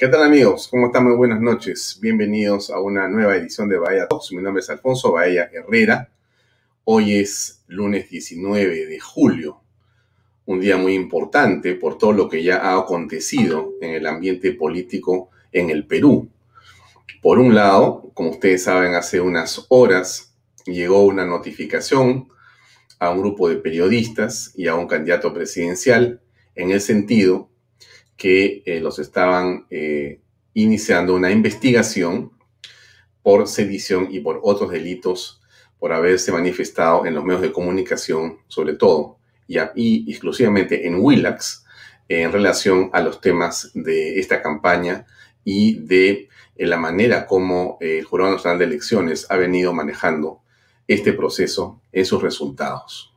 ¿Qué tal amigos? ¿Cómo están? Muy buenas noches. Bienvenidos a una nueva edición de Bahía Talks. Mi nombre es Alfonso Bahía Herrera. Hoy es lunes 19 de julio, un día muy importante por todo lo que ya ha acontecido en el ambiente político en el Perú. Por un lado, como ustedes saben, hace unas horas llegó una notificación a un grupo de periodistas y a un candidato presidencial en el sentido que eh, los estaban eh, iniciando una investigación por sedición y por otros delitos por haberse manifestado en los medios de comunicación, sobre todo, y, exclusivamente en Willax, en relación a los temas de esta campaña y de eh, la manera como el Jurado Nacional de Elecciones ha venido manejando este proceso en sus resultados.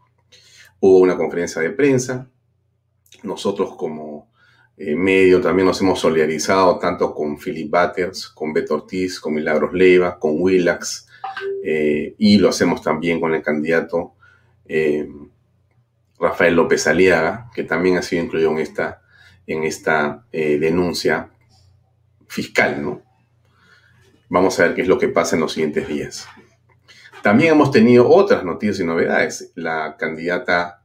Hubo una conferencia de prensa, nosotros como eh, medio también nos hemos solidarizado tanto con Philip Butters, con Beto Ortiz, con Milagros Leiva, con Willax, eh, y lo hacemos también con el candidato eh, Rafael López Aliaga, que también ha sido incluido en esta, en esta denuncia fiscal, ¿no? Vamos a ver qué es lo que pasa en los siguientes días. También hemos tenido otras noticias y novedades. La candidata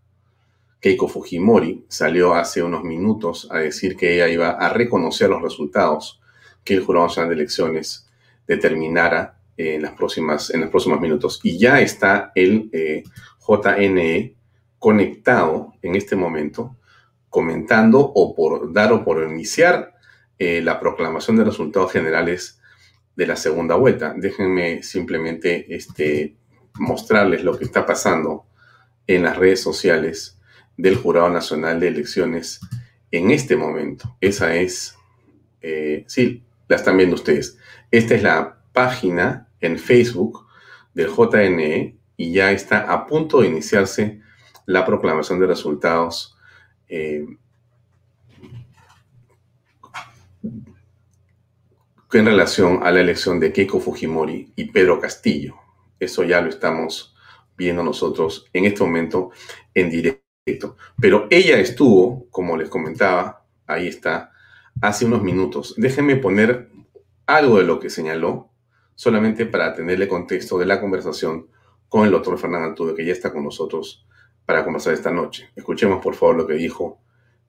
Keiko Fujimori salió hace unos minutos a decir que ella iba a reconocer los resultados que el Jurado Nacional de Elecciones determinara en, las próximas, en los próximos minutos. Y ya está el eh, JNE conectado en este momento, comentando o por dar o por iniciar eh, la proclamación de resultados generales de la segunda vuelta. Déjenme simplemente este, mostrarles lo que está pasando en las redes sociales del Jurado Nacional de Elecciones en este momento. Esa es, eh, sí, la están viendo ustedes. Esta es la página en Facebook del JNE y ya está a punto de iniciarse la proclamación de resultados eh, en relación a la elección de Keiko Fujimori y Pedro Castillo. Eso ya lo estamos viendo nosotros en este momento en directo pero ella estuvo, como les comentaba, ahí está, hace unos minutos. Déjenme poner algo de lo que señaló, solamente para tenerle contexto de la conversación con el doctor Fernando Altuve, que ya está con nosotros para conversar esta noche. Escuchemos, por favor, lo que dijo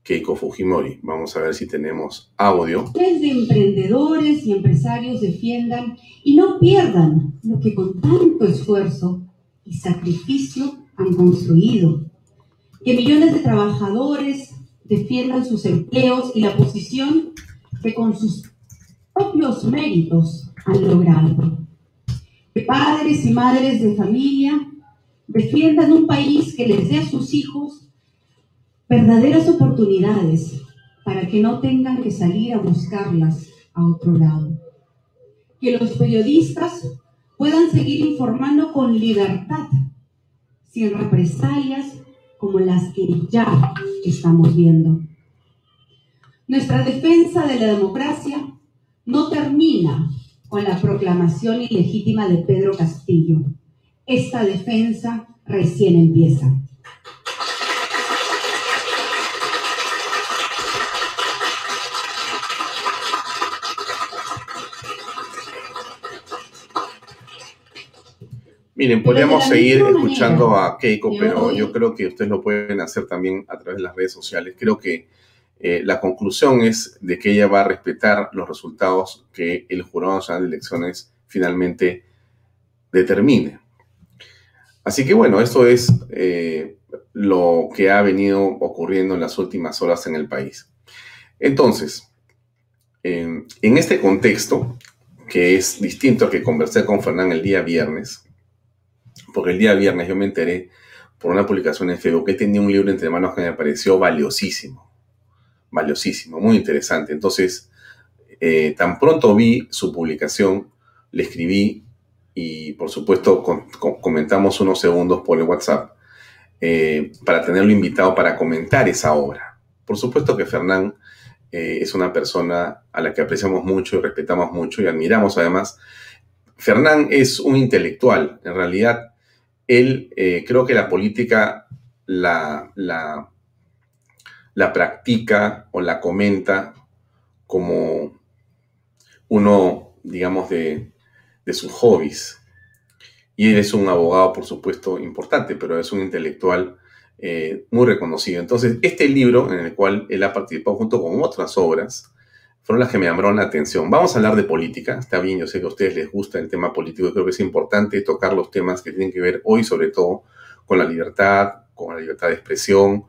Keiko Fujimori. Vamos a ver si tenemos audio. De emprendedores y empresarios defiendan y no pierdan lo que con tanto esfuerzo y sacrificio han construido que millones de trabajadores defiendan sus empleos y la posición que con sus propios méritos han logrado. Que padres y madres de familia defiendan un país que les dé a sus hijos verdaderas oportunidades para que no tengan que salir a buscarlas a otro lado. Que los periodistas puedan seguir informando con libertad, sin represalias como las que ya estamos viendo. Nuestra defensa de la democracia no termina con la proclamación ilegítima de Pedro Castillo. Esta defensa recién empieza. Miren, podríamos seguir escuchando a Keiko, pero yo creo que ustedes lo pueden hacer también a través de las redes sociales. Creo que eh, la conclusión es de que ella va a respetar los resultados que el Jurado Nacional de Elecciones finalmente determine. Así que bueno, esto es eh, lo que ha venido ocurriendo en las últimas horas en el país. Entonces, en este contexto, que es distinto al que conversé con Fernán el día viernes, porque el día viernes yo me enteré por una publicación en Facebook que tenía un libro entre manos que me pareció valiosísimo, valiosísimo, muy interesante. Entonces, eh, tan pronto vi su publicación, le escribí y por supuesto comentamos unos segundos por el WhatsApp eh, para tenerlo invitado para comentar esa obra. Por supuesto que Fernán eh, es una persona a la que apreciamos mucho y respetamos mucho y admiramos además. Fernán es un intelectual, en realidad él eh, creo que la política la, la, practica o la comenta como uno, digamos, de, de sus hobbies. Y él es un abogado, por supuesto, importante, pero es un intelectual eh, muy reconocido. Entonces, este libro, en el cual él ha participado junto con otras obras, fueron las que me llamaron la atención. Vamos a hablar de política, está bien, yo sé que a ustedes les gusta el tema político, creo que es importante tocar los temas que tienen que ver hoy, sobre todo, con la libertad, con la libertad de expresión,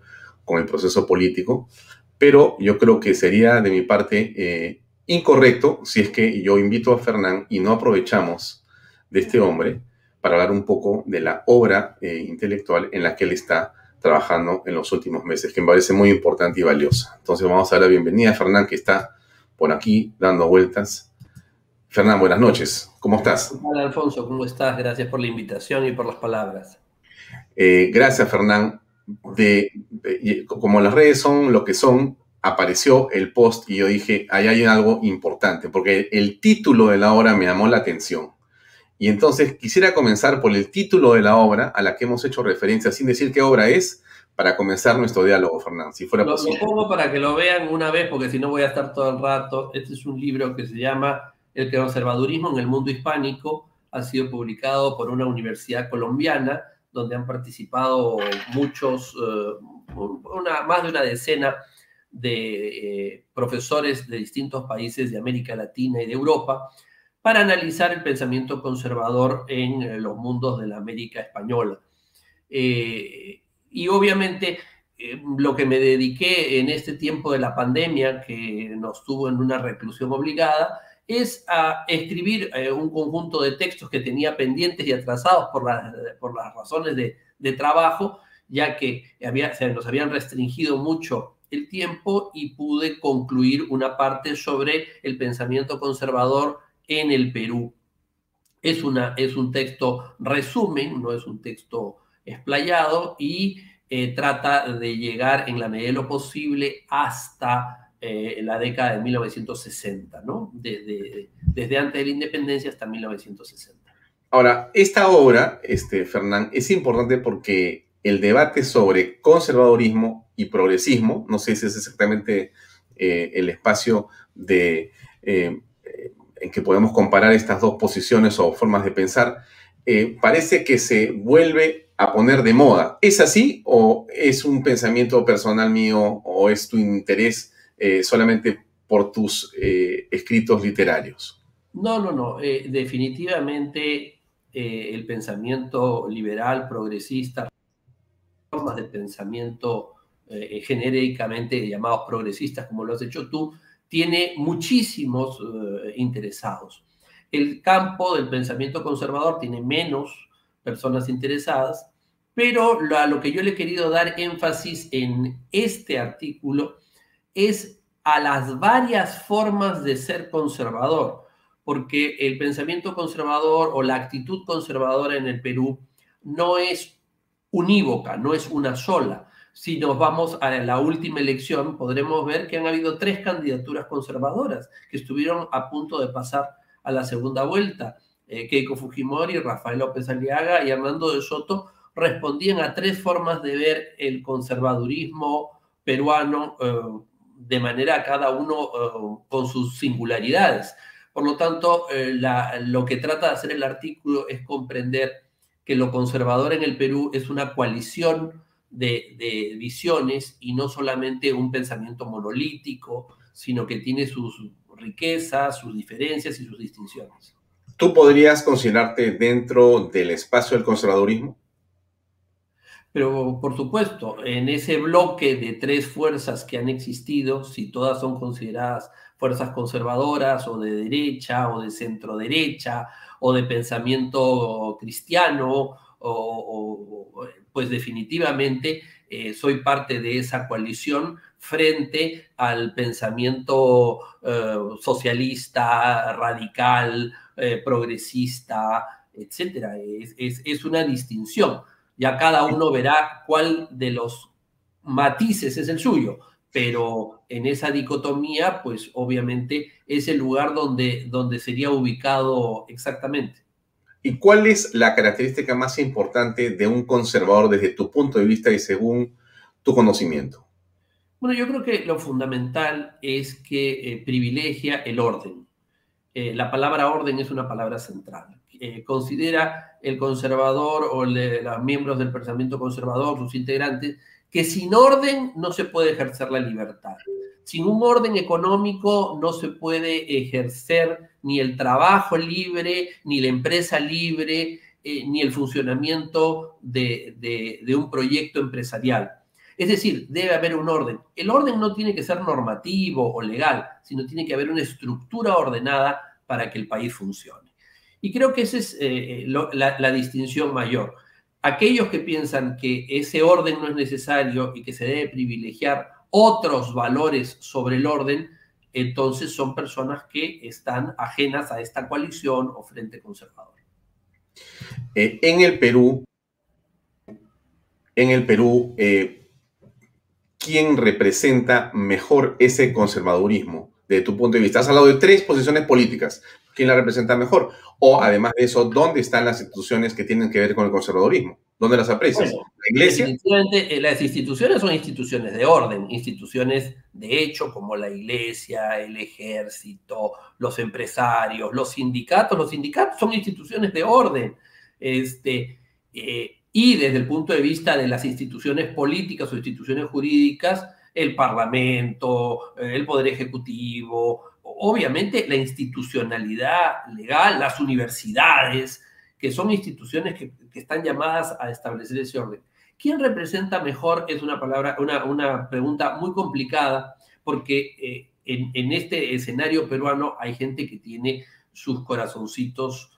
con el proceso político, pero yo creo que sería de mi parte eh, incorrecto si es que yo invito a Fernán y no aprovechamos de este hombre para hablar un poco de la obra eh, intelectual en la que él está trabajando en los últimos meses, que me parece muy importante y valiosa. Entonces vamos a dar la bienvenida a Fernán, que está por aquí dando vueltas. Fernán, buenas noches. ¿Cómo estás? Hola, Alfonso. ¿Cómo estás? Gracias por la invitación y por las palabras. Eh, gracias, Fernán. De, como las redes son lo que son, apareció el post y yo dije, ahí hay algo importante, porque el título de la obra me llamó la atención. Y entonces quisiera comenzar por el título de la obra a la que hemos hecho referencia, sin decir qué obra es, para comenzar nuestro diálogo, Fernando, si fuera lo, posible. Lo pongo para que lo vean una vez, porque si no voy a estar todo el rato. Este es un libro que se llama El conservadurismo en el mundo hispánico. Ha sido publicado por una universidad colombiana, donde han participado muchos, uh, una, más de una decena de eh, profesores de distintos países de América Latina y de Europa para analizar el pensamiento conservador en eh, los mundos de la América española. Eh, y obviamente eh, lo que me dediqué en este tiempo de la pandemia, que nos tuvo en una reclusión obligada, es a escribir un conjunto de textos que tenía pendientes y atrasados por, por las razones de, de, trabajo, ya que había, se nos habían restringido mucho el tiempo y pude concluir una parte sobre el pensamiento conservador en el Perú. Es, una, es un texto resumen, no es un texto explayado y eh, trata de llegar en la medida de lo posible hasta eh, la década de 1960, ¿no? desde antes de la independencia hasta 1960. Ahora, esta obra, este, Fernán, es importante porque el debate sobre conservadorismo y progresismo, no sé si es exactamente eh, el espacio de en que podemos comparar estas dos posiciones o formas de pensar, eh, parece que se vuelve a poner de moda. ¿Es así o es un pensamiento personal mío o es tu interés eh, solamente por tus eh, escritos literarios? No, no, no. definitivamente el pensamiento liberal, progresista, formas de pensamiento genéricamente llamados progresistas, como lo has hecho tú, tiene muchísimos interesados. El campo del pensamiento conservador tiene menos personas interesadas, pero lo, a lo que yo le he querido dar énfasis en este artículo es a las varias formas de ser conservador, porque el pensamiento conservador o la actitud conservadora en el Perú no es unívoca, no es una sola. Si nos vamos a la última elección, podremos ver que han habido tres candidaturas conservadoras que estuvieron a punto de pasar a la segunda vuelta. Eh, Keiko Fujimori, Rafael López Aliaga y Hernando de Soto respondían a tres formas de ver el conservadurismo peruano eh, de manera cada uno eh, con sus singularidades. Por lo tanto, lo que trata de hacer el artículo es comprender que lo conservador en el Perú es una coalición de, visiones y no solamente un pensamiento monolítico, sino que tiene sus riquezas, sus diferencias y sus distinciones. ¿Tú podrías considerarte dentro del espacio del conservadurismo? Pero por supuesto, en ese bloque de tres fuerzas que han existido, si todas son consideradas fuerzas conservadoras o de derecha o de centro derecha o de pensamiento cristiano o, pues definitivamente eh, soy parte de esa coalición frente al pensamiento eh, socialista, radical, eh, progresista, etcétera. Es, una distinción. Ya cada uno verá cuál de los matices es el suyo, pero en esa dicotomía, pues obviamente es el lugar donde, donde sería ubicado exactamente. ¿Y cuál es la característica más importante de un conservador desde tu punto de vista y según tu conocimiento? Bueno, yo creo que lo fundamental es que eh, privilegia el orden. eh, la palabra orden es una palabra central. Eh, considera el conservador o los miembros del pensamiento conservador, sus integrantes, que sin orden no se puede ejercer la libertad. Sin un orden económico no se puede ejercer ni el trabajo libre, ni la empresa libre, ni el funcionamiento de, un proyecto empresarial. Es decir, debe haber un orden. El orden no tiene que ser normativo o legal, sino tiene que haber una estructura ordenada para que el país funcione. Y creo que esa es eh, la, distinción mayor. Aquellos que piensan que ese orden no es necesario y que se debe privilegiar otros valores sobre el orden, entonces son personas que están ajenas a esta coalición o frente conservador. Eh, en el Perú, en el Perú, eh, ¿quién representa mejor ese conservadurismo de tu punto de vista? Has hablado de tres posiciones políticas. ¿Quién la representa mejor? O además de eso, ¿dónde están las instituciones que tienen que ver con el conservadurismo? ¿Dónde las aprecias? ¿La iglesia? Eh, las instituciones son instituciones de orden, instituciones de hecho como la iglesia, el ejército, los empresarios, los sindicatos. Los sindicatos son instituciones de orden. Este, eh, y desde el punto de vista de las instituciones políticas o instituciones jurídicas, el Parlamento, el Poder Ejecutivo, obviamente la institucionalidad legal, las universidades, que son instituciones que, están llamadas a establecer ese orden. ¿Quién representa mejor? Es una palabra, una, una pregunta muy complicada, porque eh, en, en, este escenario peruano hay gente que tiene sus corazoncitos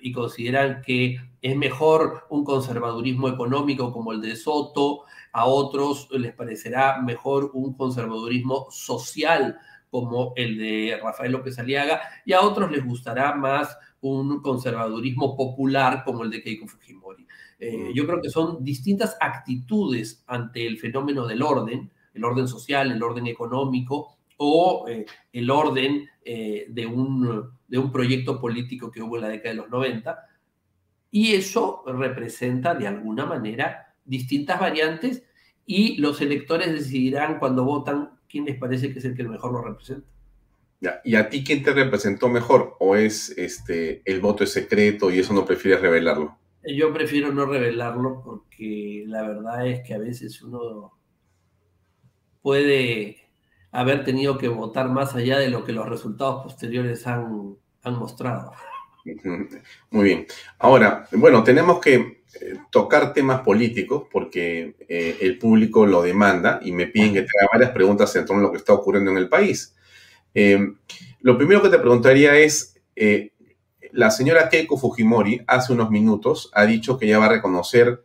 y consideran que es mejor un conservadurismo económico como el de Soto, a otros les parecerá mejor un conservadurismo social como el de Rafael López Aliaga, y a otros les gustará más un conservadurismo popular como el de Keiko Fujimori. Eh, mm. yo creo que son distintas actitudes ante el fenómeno del orden, el orden social, el orden económico o eh, el orden de un de un proyecto político que hubo en la década de los 90, y eso representa de alguna manera distintas variantes y los electores decidirán cuando votan quién les parece que es el que mejor lo representa. ¿Y a ti quién te representó mejor? ¿O es este el voto es secreto y eso no prefieres revelarlo? Yo prefiero no revelarlo porque la verdad es que a veces uno puede haber tenido que votar más allá de lo que los resultados posteriores han, han mostrado. Muy bien. Ahora, bueno, tenemos que eh, tocar temas políticos porque eh, el público lo demanda y me piden que te varias preguntas en torno a lo que está ocurriendo en el país. Eh, lo primero que te preguntaría es, la señora Keiko Fujimori hace unos minutos ha dicho que ella va a reconocer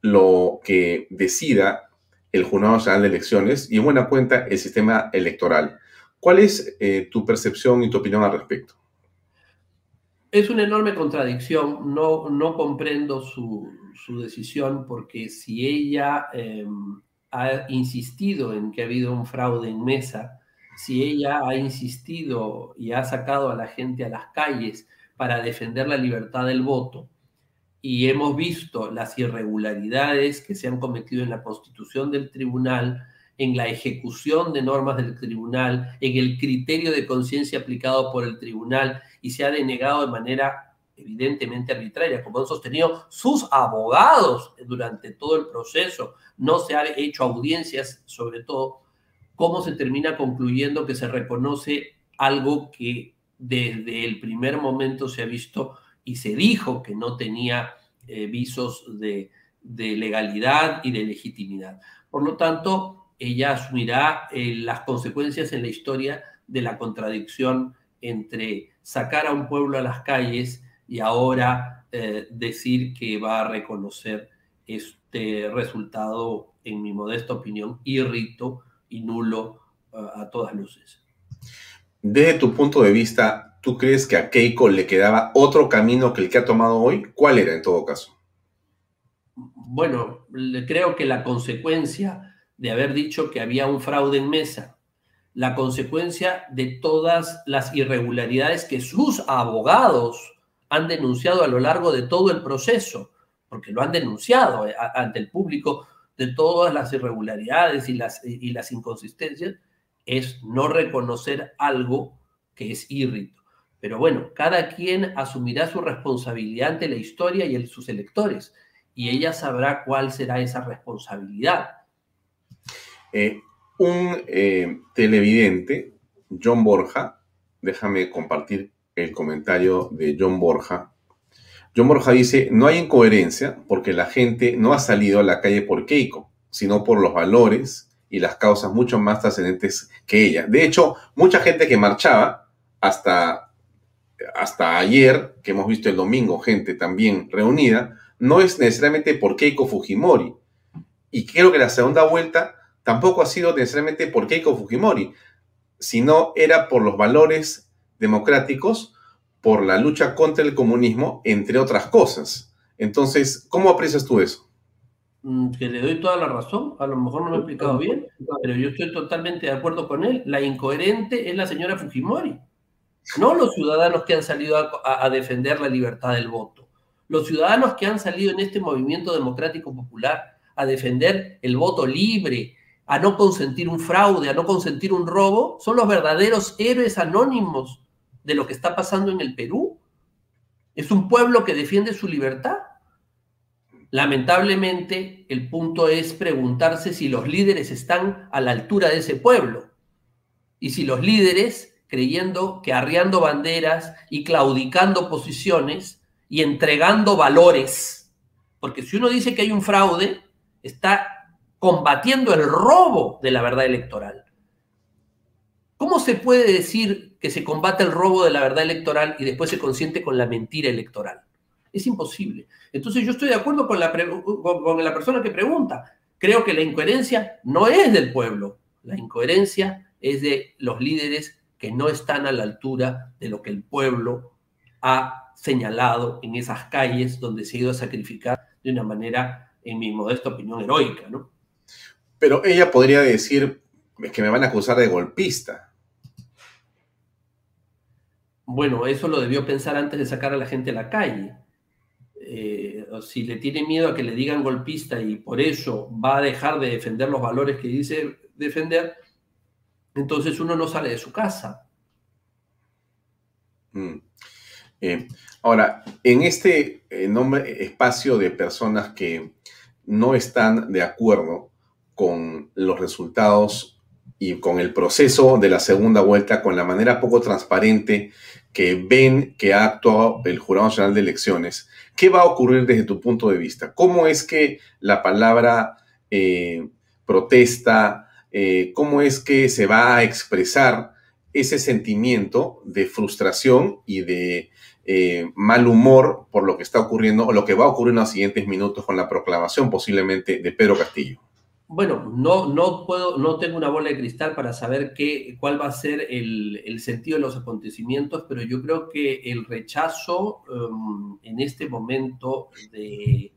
lo que decida el Jurado Nacional de Elecciones y en buena cuenta el sistema electoral. ¿Cuál es tu percepción y tu opinión al respecto? Es una enorme contradicción, no, no comprendo su, decisión porque si ella em, ha insistido en que ha habido un fraude en mesa, si ella ha insistido y ha sacado a la gente a las calles para defender la libertad del voto, y hemos visto las irregularidades que se han cometido en la constitución del tribunal, en la ejecución de normas del tribunal, en el criterio de conciencia aplicado por el tribunal y se ha denegado de manera evidentemente arbitraria, como han sostenido sus abogados durante todo el proceso. No se han hecho audiencias, sobre todo, cómo se termina concluyendo que se reconoce algo que desde el primer momento se ha visto y se dijo que no tenía eh, visos de, legalidad y de legitimidad. Por lo tanto, ella asumirá eh, las consecuencias en la historia de la contradicción entre sacar a un pueblo a las calles y ahora eh, decir que va a reconocer este resultado, en mi modesta opinión, irrito y nulo a todas luces. Desde tu punto de vista, ¿tú crees que a Keiko le quedaba otro camino que el que ha tomado hoy? ¿Cuál era en todo caso? Bueno, creo que la consecuencia de haber dicho que había un fraude en mesa, la consecuencia de todas las irregularidades que sus abogados han denunciado a lo largo de todo el proceso, porque lo han denunciado eh, ante el público de todas las irregularidades y las, y las inconsistencias, es no reconocer algo que es irrito. Pero bueno, cada quien asumirá su responsabilidad ante la historia y sus electores, y ella sabrá cuál será esa responsabilidad. Eh, un eh, televidente, John Borja, déjame compartir el comentario de John Borja. John Borja dice, no hay incoherencia porque la gente no ha salido a la calle por Keiko, sino por los valores y las causas mucho más trascendentes que ella. De hecho, mucha gente que marchaba hasta, hasta ayer, que hemos visto el domingo, gente también reunida, no es necesariamente por Keiko Fujimori. Y creo que la segunda vuelta tampoco ha sido necesariamente por Keiko Fujimori, sino era por los valores democráticos, por la lucha contra el comunismo, entre otras cosas. Entonces, ¿cómo aprecias tú eso? Mm, que le doy toda la razón, a lo mejor no me he explicado bien, pero yo estoy totalmente de acuerdo con él. La incoherente es la señora Fujimori, no los ciudadanos que han salido a, defender la libertad del voto. Los ciudadanos que han salido en este movimiento democrático popular a defender el voto libre, a no consentir un fraude, a no consentir un robo, son los verdaderos héroes anónimos de lo que está pasando en el Perú. Es un pueblo que defiende su libertad Lamentablemente, el punto es preguntarse si los líderes están a la altura de ese pueblo. Y si los líderes, creyendo que arriando banderas y claudicando posiciones y entregando valores, porque si uno dice que hay un fraude, está combatiendo el robo de la verdad electoral. ¿Cómo se puede decir que se combate el robo de la verdad electoral y después se consiente con la mentira electoral? Es imposible. Entonces yo estoy de acuerdo con la, con la persona que pregunta. Creo que la incoherencia no es del pueblo, la incoherencia es de los líderes que no están a la altura de lo que el pueblo ha señalado en esas calles donde se ha ido a sacrificar de una manera, en mi modesta opinión, heroica, ¿no? Pero ella podría decir que me van a acusar de golpista. Bueno, eso lo debió pensar antes de sacar a la gente a la calle. Eh, si le tiene miedo a que le digan golpista y por eso va a dejar de defender los valores que dice defender, entonces uno no sale de su casa. Mm. Eh, ahora, en este enorme espacio de personas que no están de acuerdo con los resultados y con el proceso de la segunda vuelta, con la manera poco transparente que ven que ha actuado el Jurado Nacional de Elecciones, ¿qué va a ocurrir desde tu punto de vista? ¿Cómo es que la palabra eh, protesta, eh, cómo es que se va a expresar ese sentimiento de frustración y de eh, mal humor por lo que está ocurriendo o lo que va a ocurrir en los siguientes minutos con la proclamación posiblemente de Pedro Castillo? Bueno, no, no puedo, no tengo una bola de cristal para saber qué, cuál va a ser el, sentido de los acontecimientos, pero yo creo que el rechazo em, en este momento de,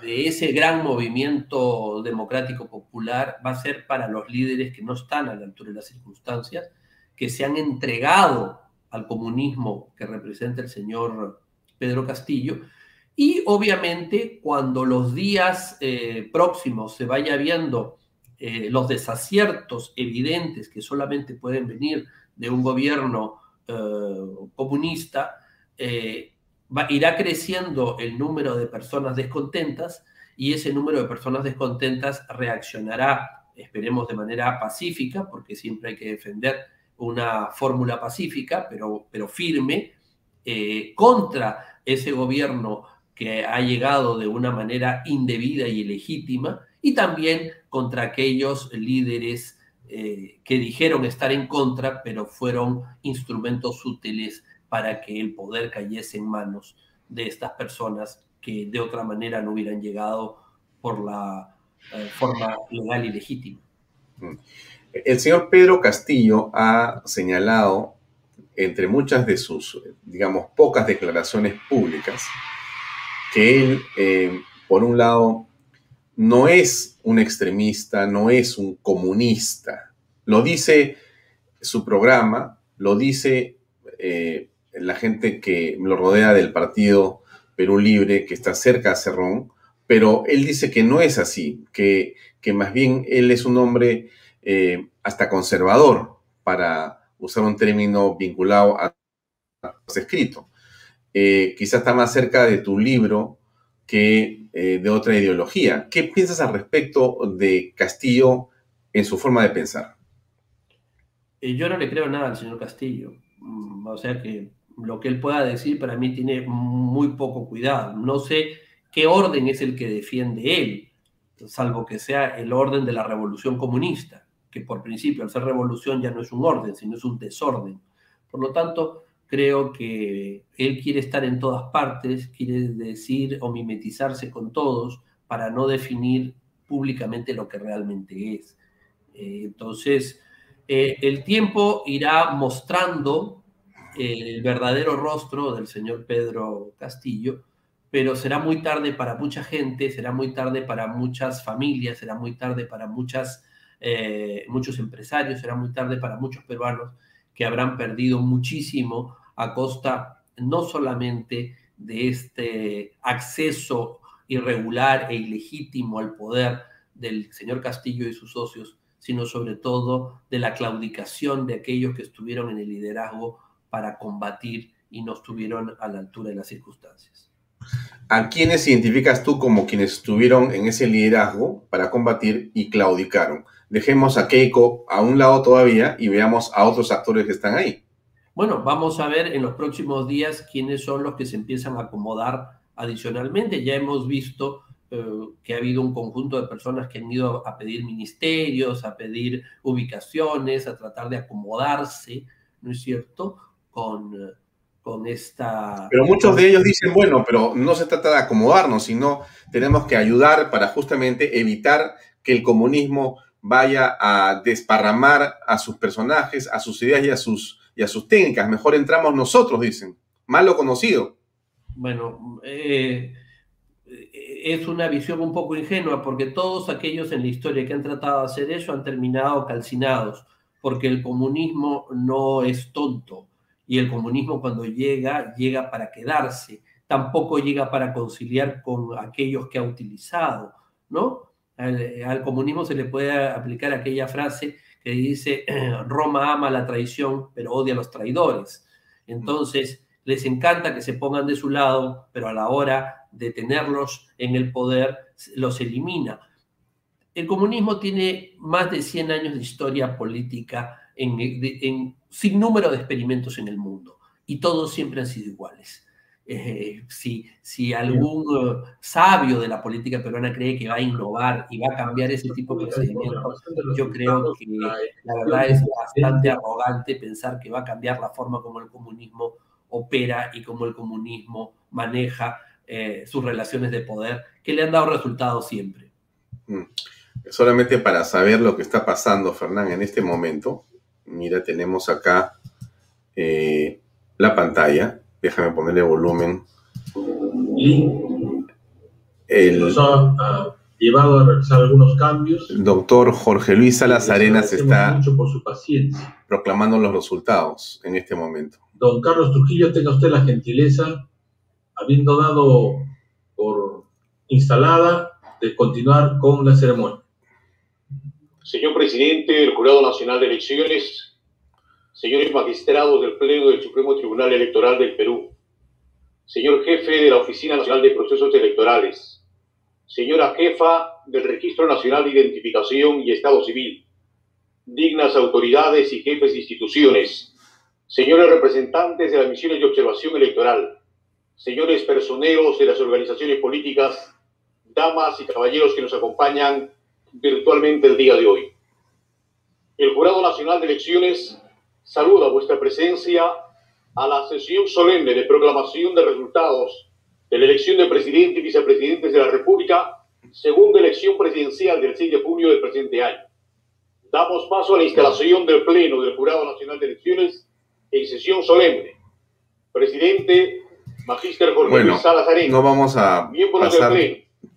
ese gran movimiento democrático popular va a ser para los líderes que no están a la altura de las circunstancias, que se han entregado al comunismo que representa el señor Pedro Castillo y obviamente cuando los días eh, próximos se vaya viendo eh, los desaciertos evidentes que solamente pueden venir de un gobierno eh, comunista, irá creciendo el número de personas descontentas y ese número de personas descontentas reaccionará, esperemos de manera pacífica, porque siempre hay que defender una fórmula pacífica, pero, pero firme, contra ese gobierno que ha llegado de una manera indebida y ilegítima, y también contra aquellos líderes eh, que dijeron estar en contra, pero fueron instrumentos útiles para que el poder cayese en manos de estas personas que de otra manera no hubieran llegado por la eh, forma legal y legítima. Mm. El señor Pedro Castillo ha señalado, entre muchas de sus, digamos, pocas declaraciones públicas, que él, eh, por un lado, no es un extremista, no es un comunista. Lo dice su programa, lo dice eh, la gente que lo rodea del partido Perú Libre, que está cerca a Cerrón, pero él dice que no es así, que, que más bien él es un hombre eh, hasta conservador, para usar un término vinculado a escrito. Eh, quizás está más cerca de tu libro que eh, de otra ideología. ¿Qué piensas al respecto de Castillo en su forma de pensar? Eh, yo no le creo nada al señor Castillo. Mm, o sea que lo que él pueda decir para mí tiene muy poco cuidado. No sé qué orden es el que defiende él, salvo que sea el orden de la revolución comunista, que por principio al ser revolución ya no es un orden, sino es un desorden. Por lo tanto, creo que él quiere estar en todas partes, quiere decir o mimetizarse con todos para no definir públicamente lo que realmente es. Eh, entonces, eh, el tiempo irá mostrando el verdadero rostro del señor Pedro Castillo, pero será muy tarde para mucha gente, será muy tarde para muchas familias, será muy tarde para muchas, eh, muchos empresarios, será muy tarde para muchos peruanos que habrán perdido muchísimo a costa no solamente de este acceso irregular e ilegítimo al poder del señor Castillo y sus socios, sino sobre todo de la claudicación de aquellos que estuvieron en el liderazgo para combatir y no estuvieron a la altura de las circunstancias. ¿A quiénes identificas tú como quienes estuvieron en ese liderazgo para combatir y claudicaron? Dejemos a Keiko a un lado todavía y veamos a otros actores que están ahí. Bueno, vamos a ver en los próximos días quiénes son los que se empiezan a acomodar adicionalmente. Ya hemos visto eh, que ha habido un conjunto de personas que han ido a pedir ministerios, a pedir ubicaciones, a tratar de acomodarse, ¿no es cierto? Con, con esta... Pero muchos de ellos dicen, bueno, pero no se trata de acomodarnos, sino tenemos que ayudar para justamente evitar que el comunismo vaya a desparramar a sus personajes, a sus ideas y a sus, y a sus técnicas. Mejor entramos nosotros, dicen. Malo conocido. Bueno, eh, es una visión un poco ingenua porque todos aquellos en la historia que han tratado de hacer eso han terminado calcinados, porque el comunismo no es tonto y el comunismo cuando llega, llega para quedarse, tampoco llega para conciliar con aquellos que ha utilizado, ¿no? Al, comunismo se le puede aplicar aquella frase que dice, Roma ama la traición, pero odia a los traidores. Entonces, les encanta que se pongan de su lado, pero a la hora de tenerlos en el poder, los elimina. El comunismo tiene más de 100 años de historia política en, sin número de experimentos en el mundo, y todos siempre han sido iguales. Eh, si, si, algún eh, sabio de la política peruana cree que va a innovar y va a cambiar ese tipo de procedimientos, yo creo que la verdad es bastante arrogante pensar que va a cambiar la forma como el comunismo opera y cómo el comunismo maneja eh, sus relaciones de poder, que le han dado resultados siempre. Mm. Solamente para saber lo que está pasando, Fernán, en este momento, mira, tenemos acá la pantalla Déjame ponerle volumen. Y el, nos ha, llevado a realizar algunos cambios. El doctor Jorge Luis Salas Arenas está mucho por su paciencia. proclamando los resultados en este momento. Don Carlos Trujillo, tenga usted la gentileza, habiendo dado por instalada, de continuar con la ceremonia. Señor presidente del Jurado Nacional de Elecciones, señores magistrados del Pleno del Supremo Tribunal Electoral del Perú, señor jefe de la Oficina Nacional de Procesos Electorales, señora jefa del Registro Nacional de Identificación y Estado Civil, dignas autoridades y jefes de instituciones, señores representantes de las misiones de observación electoral, señores personeros de las organizaciones políticas, damas y caballeros que nos acompañan virtualmente el día de hoy. El Jurado Nacional de Elecciones saluda vuestra presencia a la sesión solemne de proclamación de resultados de la elección de presidente y vicepresidentes de la República, segunda elección presidencial del 6 de junio del presente año. Damos paso a la instalación del Pleno del Jurado Nacional de Elecciones en sesión solemne. Presidente Magíster Jorge bueno, No vamos a pasar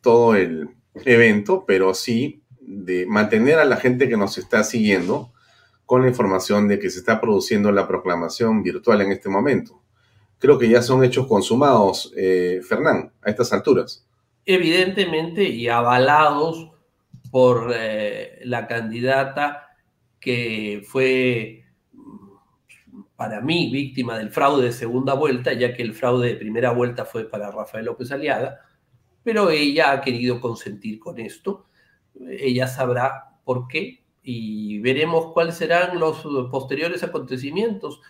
todo el evento, pero sí de mantener a la gente que nos está siguiendo con la información de que se está produciendo la proclamación virtual en este momento. Creo que ya son hechos consumados, eh, Fernán, a estas alturas. Evidentemente y avalados por eh, la candidata que fue para mí, víctima del fraude de segunda vuelta, ya que el fraude de primera vuelta fue para Rafael López Aliaga, pero ella ha querido consentir con esto. Ella sabrá por qué y veremos cuáles serán los posteriores acontecimientos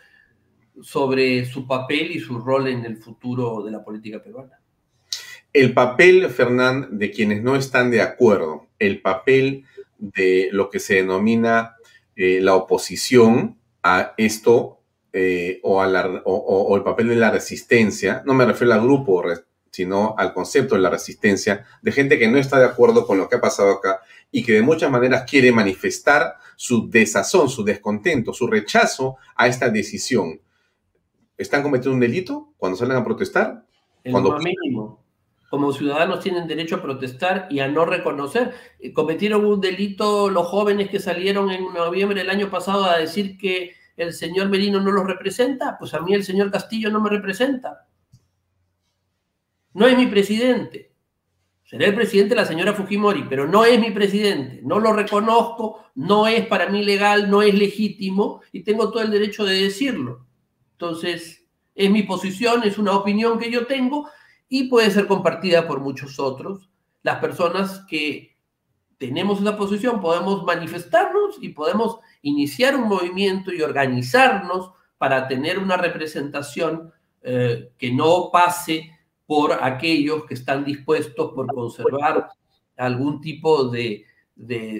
sobre su papel y su rol en el futuro de la política peruana. El papel, Fernán, de quienes no están de acuerdo, el papel de lo que se denomina eh, la oposición a esto eh, o, o, el papel de la resistencia, no me refiero al grupo, sino al concepto de la resistencia, de gente que no está de acuerdo con lo que ha pasado acá y que de muchas maneras quiere manifestar su desazón, su descontento, su rechazo a esta decisión. ¿Están cometiendo un delito cuando salen a protestar? El cuando... mínimo. Como ciudadanos tienen derecho a protestar y a no reconocer. Eh, cometieron un delito los jóvenes que salieron en noviembre del año pasado a decir que el señor Merino no los representa, pues a mí el señor Castillo no me representa. No es mi presidente. Será el presidente la señora Fujimori, pero no es mi presidente. No lo reconozco, no es para mí legal, no es legítimo y tengo todo el derecho de decirlo. Entonces, es mi posición, es una opinión que yo tengo y puede ser compartida por muchos otros. Las personas que tenemos esa posición podemos manifestarnos y podemos iniciar un movimiento y organizarnos para tener una representación eh, que no pase por aquellos que están dispuestos por conservar algún tipo de,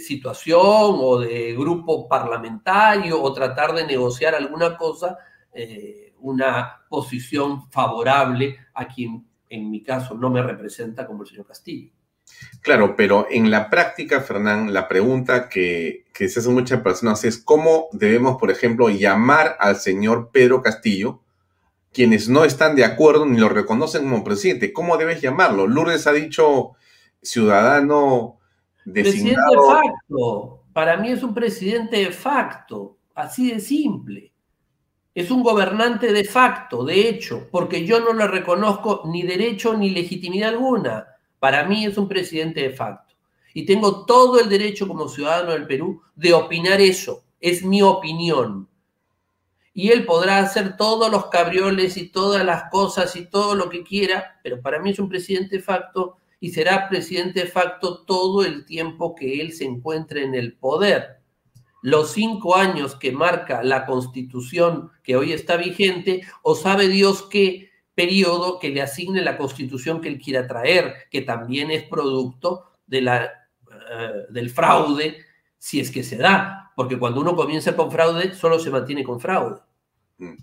situación o de grupo parlamentario o tratar de negociar alguna cosa, eh, una posición favorable a quien en mi caso no me representa como el señor Castillo. Claro, pero en la práctica, Fernán, la pregunta que, se hace muchas personas es cómo debemos, por ejemplo, llamar al señor Pedro Castillo, quienes no están de acuerdo ni lo reconocen como presidente. ¿Cómo debes llamarlo? Lourdes ha dicho ciudadano designado. Presidente de facto. Para mí es un presidente de facto, así de simple. Es un gobernante de facto, de hecho, porque yo no le reconozco ni derecho ni legitimidad alguna para mí es un presidente de facto. Y tengo todo el derecho como ciudadano del Perú de opinar eso. Es mi opinión. Y él podrá hacer todos los cabrioles y todas las cosas y todo lo que quiera, pero para mí es un presidente de facto y será presidente de facto todo el tiempo que él se encuentre en el poder. Los cinco años que marca la constitución que hoy está vigente, o sabe Dios que periodo que le asigne la constitución que él quiera traer, que también es producto de la, eh, del fraude, si es que se da, porque cuando uno comienza con fraude, solo se mantiene con fraude. Mm.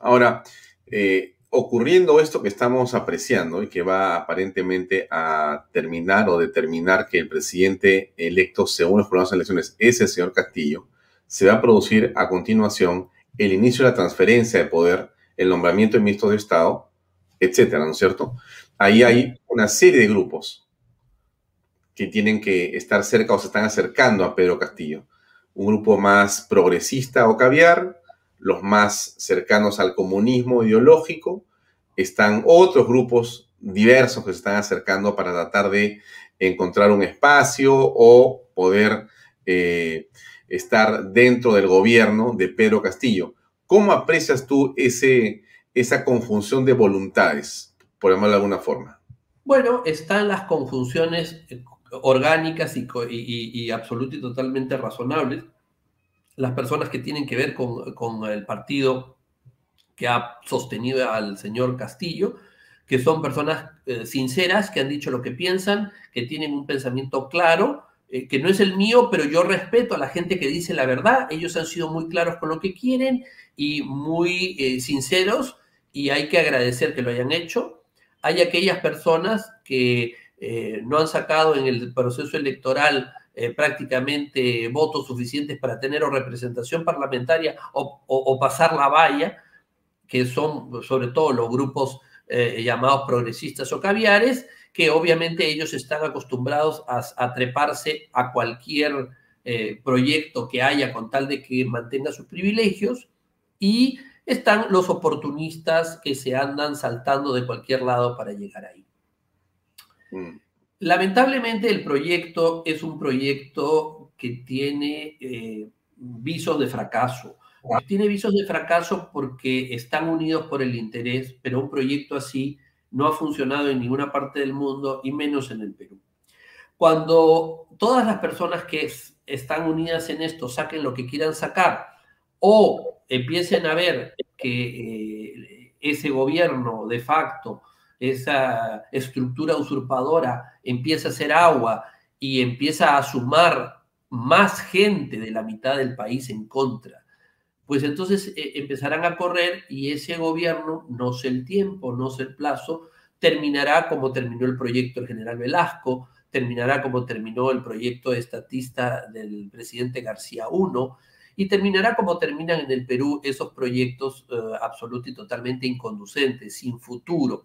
Ahora, eh, ocurriendo esto que estamos apreciando y que va aparentemente a terminar o determinar que el presidente electo según los programas de elecciones es el señor Castillo, se va a producir a continuación el inicio de la transferencia de poder, el nombramiento de ministro de Estado etcétera, ¿no es cierto? Ahí hay una serie de grupos que tienen que estar cerca o se están acercando a Pedro Castillo. Un grupo más progresista o caviar, los más cercanos al comunismo ideológico, están otros grupos diversos que se están acercando para tratar de encontrar un espacio o poder eh, estar dentro del gobierno de Pedro Castillo. ¿Cómo aprecias tú esa conjunción de voluntades, por llamarlo de alguna forma? Bueno, están las conjunciones eh, orgánicas y, y, y totalmente razonables. Las personas que tienen que ver con, el partido que ha sostenido al señor Castillo, que son personas eh, sinceras, que han dicho lo que piensan, que tienen un pensamiento claro, eh, que no es el mío, pero yo respeto a la gente que dice la verdad. Ellos han sido muy claros con lo que quieren y muy sinceros y hay que agradecer que lo hayan hecho. Hay aquellas personas que eh, no han sacado en el proceso electoral eh, prácticamente votos suficientes para tener o representación parlamentaria o, pasar la valla, que son sobre todo los grupos eh, llamados progresistas o caviares, que obviamente ellos están acostumbrados a, a treparse a cualquier proyecto que haya con tal de que mantenga sus privilegios y están los oportunistas que se andan saltando de cualquier lado para llegar ahí. Mm. Lamentablemente el proyecto es un proyecto que tiene eh, visos de fracaso. Tiene visos de fracaso porque están unidos por el interés, pero un proyecto así no ha funcionado en ninguna parte del mundo y menos en el Perú. Cuando todas las personas que están unidas en esto saquen lo que quieran sacar o empiecen a ver que eh, ese gobierno de facto, esa estructura usurpadora empieza a hacer agua y empieza a sumar más gente de la mitad del país en contra, pues entonces eh, empezarán a correr y ese gobierno, no sé el tiempo, no sé el plazo, terminará como terminó el proyecto del general Velasco, terminará como terminó el proyecto estatista del presidente García I, y terminará como terminan en el Perú esos proyectos eh, absolutamente y totalmente inconducentes, sin futuro.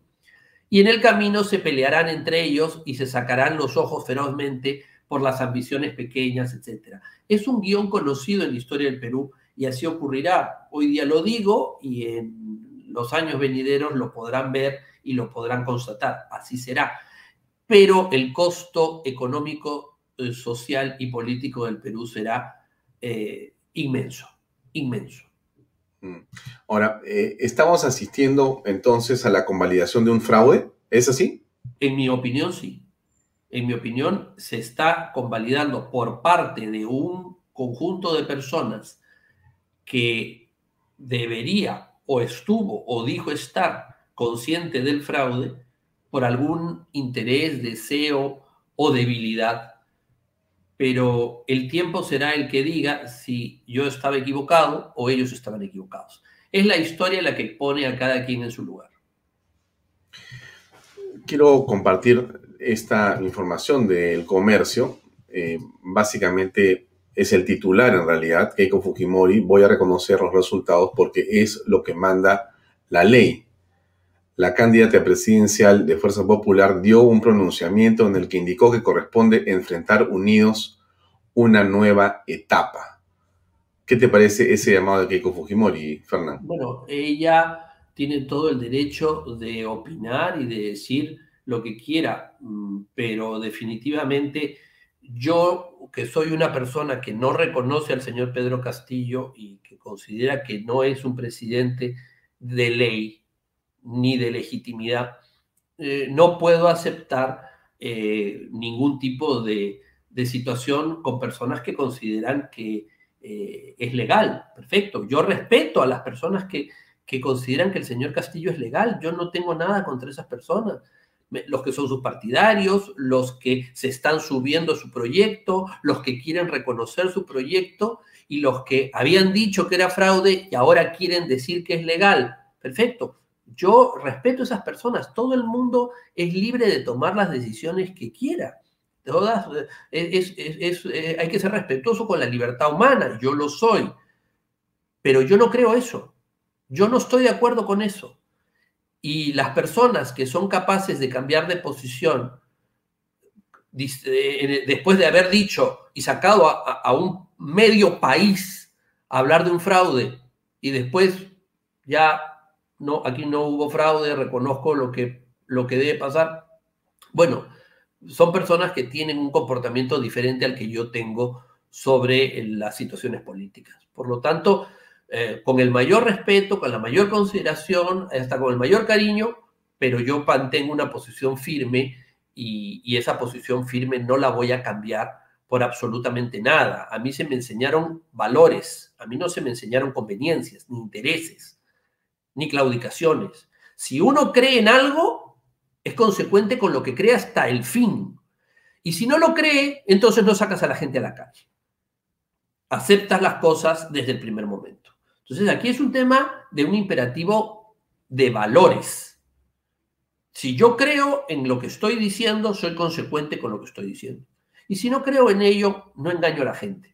Y en el camino se pelearán entre ellos y se sacarán los ojos ferozmente por las ambiciones pequeñas, etc. Es un guion conocido en la historia del Perú y así ocurrirá. Hoy día lo digo y en los años venideros lo podrán ver y lo podrán constatar. Así será pero el costo económico, eh, social y político del Perú será eh, inmenso, inmenso. Mm. Ahora, eh, ¿estamos asistiendo entonces a la convalidación de un fraude? ¿Es así? En mi opinión, sí. En mi opinión, se está convalidando por parte de un conjunto de personas que debería o estuvo o dijo estar consciente del fraude, por algún interés, deseo o debilidad. Pero el tiempo será el que diga si yo estaba equivocado o ellos estaban equivocados. Es la historia la que pone a cada quien en su lugar. Quiero compartir esta información del comercio. Eh, básicamente es el titular en realidad, Keiko Fujimori. Voy a reconocer los resultados porque es lo que manda la ley la candidata presidencial de Fuerza Popular dio un pronunciamiento en el que indicó que corresponde enfrentar unidos una nueva etapa. ¿Qué te parece ese llamado de Keiko Fujimori, Fernando? Bueno, ella tiene todo el derecho de opinar y de decir lo que quiera, mm, pero definitivamente yo, que soy una persona que no reconoce al señor Pedro Castillo y que considera que no es un presidente de ley, ni de legitimidad, eh, no puedo aceptar eh, ningún tipo de, situación con personas que consideran que eh, es legal. Perfecto. Yo respeto a las personas que, que consideran que el señor Castillo es legal. Yo no tengo nada contra esas personas los que son sus partidarios, los que se están subiendo a su proyecto, los que quieren reconocer su proyecto y los que habían dicho que era fraude y ahora quieren decir que es legal. Perfecto. Yo respeto a esas personas. Todo el mundo es libre de tomar las decisiones que quiera. Todas, eh, eh, hay que ser respetuoso con la libertad humana. Yo lo soy. Pero yo no creo eso. Yo no estoy de acuerdo con eso. Y las personas que son capaces de cambiar de posición eh, después de haber dicho y sacado a, a un medio país a hablar de un fraude y después ya no, aquí no hubo fraude, reconozco lo que, lo que debe pasar. Bueno, son personas que tienen un comportamiento diferente al que yo tengo sobre eh, las situaciones políticas. Por lo tanto, eh, con el mayor respeto, con la mayor consideración, hasta con el mayor cariño, pero yo mantengo una posición firme y, y esa posición firme no la voy a cambiar por absolutamente nada. A mí se me enseñaron valores, a mí no se me enseñaron conveniencias ni intereses ni claudicaciones. Si uno cree en algo, es consecuente con lo que cree hasta el fin. Y si no lo cree, entonces no sacas a la gente a la calle. Aceptas las cosas desde el primer momento. Entonces aquí es un tema de un imperativo de valores. Si yo creo en lo que estoy diciendo, soy consecuente con lo que estoy diciendo. Y si no creo en ello, no engaño a la gente.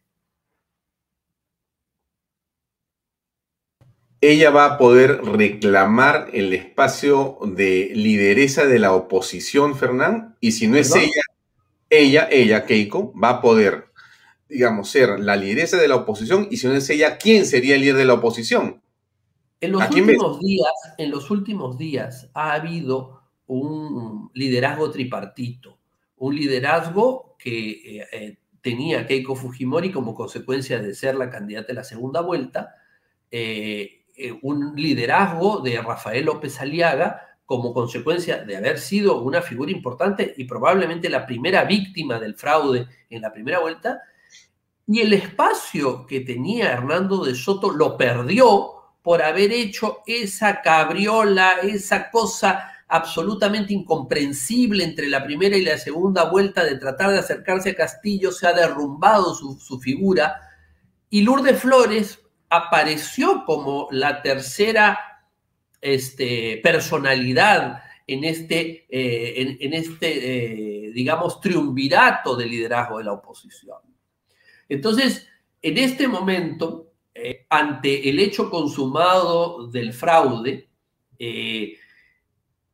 Ella va a poder reclamar el espacio de lideresa de la oposición, Fernán, y si no es ella, ella, ella, Keiko, va a poder, digamos, ser la lideresa de la oposición, y si no es ella, ¿quién sería el líder de la oposición? En los últimos días, en los últimos días ha habido un liderazgo tripartito, un liderazgo que eh, eh, tenía Keiko Fujimori como consecuencia de ser la candidata de la segunda vuelta, eh, eh, un liderazgo de Rafael López Aliaga como consecuencia de haber sido una figura importante y probablemente la primera víctima del fraude en la primera vuelta, y el espacio que tenía Hernando de Soto lo perdió por haber hecho esa cabriola, esa cosa absolutamente incomprensible entre la primera y la segunda vuelta de tratar de acercarse a Castillo, se ha derrumbado su, su figura, y Lourdes Flores apareció como la tercera este, personalidad en este, eh, en, este eh, digamos, triunvirato de liderazgo de la oposición. Entonces, en este momento, eh, ante el hecho consumado del fraude,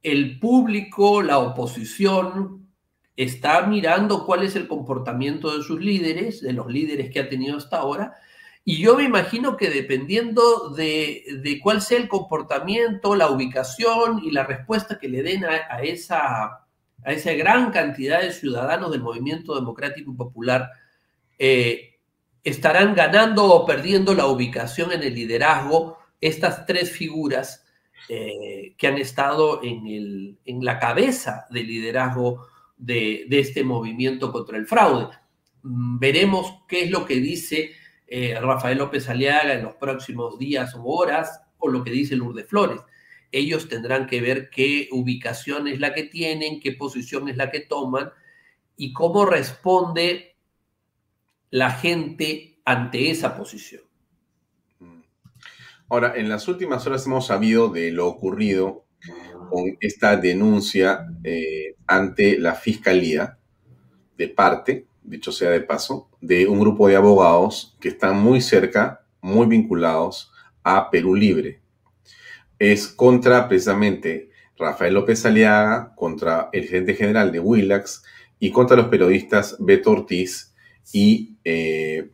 el público, la oposición, está mirando cuál es el comportamiento de sus líderes, de los líderes que ha tenido hasta ahora, y yo me imagino que dependiendo de, cuál sea el comportamiento, la ubicación y la respuesta que le den a, esa, a esa gran cantidad de ciudadanos del movimiento democrático y popular, eh, estarán ganando o perdiendo la ubicación en el liderazgo estas tres figuras eh, que han estado en, el, en, la cabeza del liderazgo de, de este movimiento contra el fraude. Mm, veremos qué es lo que dice eh, Rafael López Aliaga en los próximos días o horas, o lo que dice Lourdes Flores. Ellos tendrán que ver qué ubicación es la que tienen, qué posición es la que toman y cómo responde la gente ante esa posición. Mm. Ahora, en las últimas horas hemos sabido de lo ocurrido con esta denuncia eh, ante la Fiscalía de parte dicho sea de paso, de un grupo de abogados que están muy cerca, muy vinculados a Perú Libre. Es contra precisamente Rafael López Aliaga, contra el gerente general de Willax y contra los periodistas Beto Ortiz y, eh,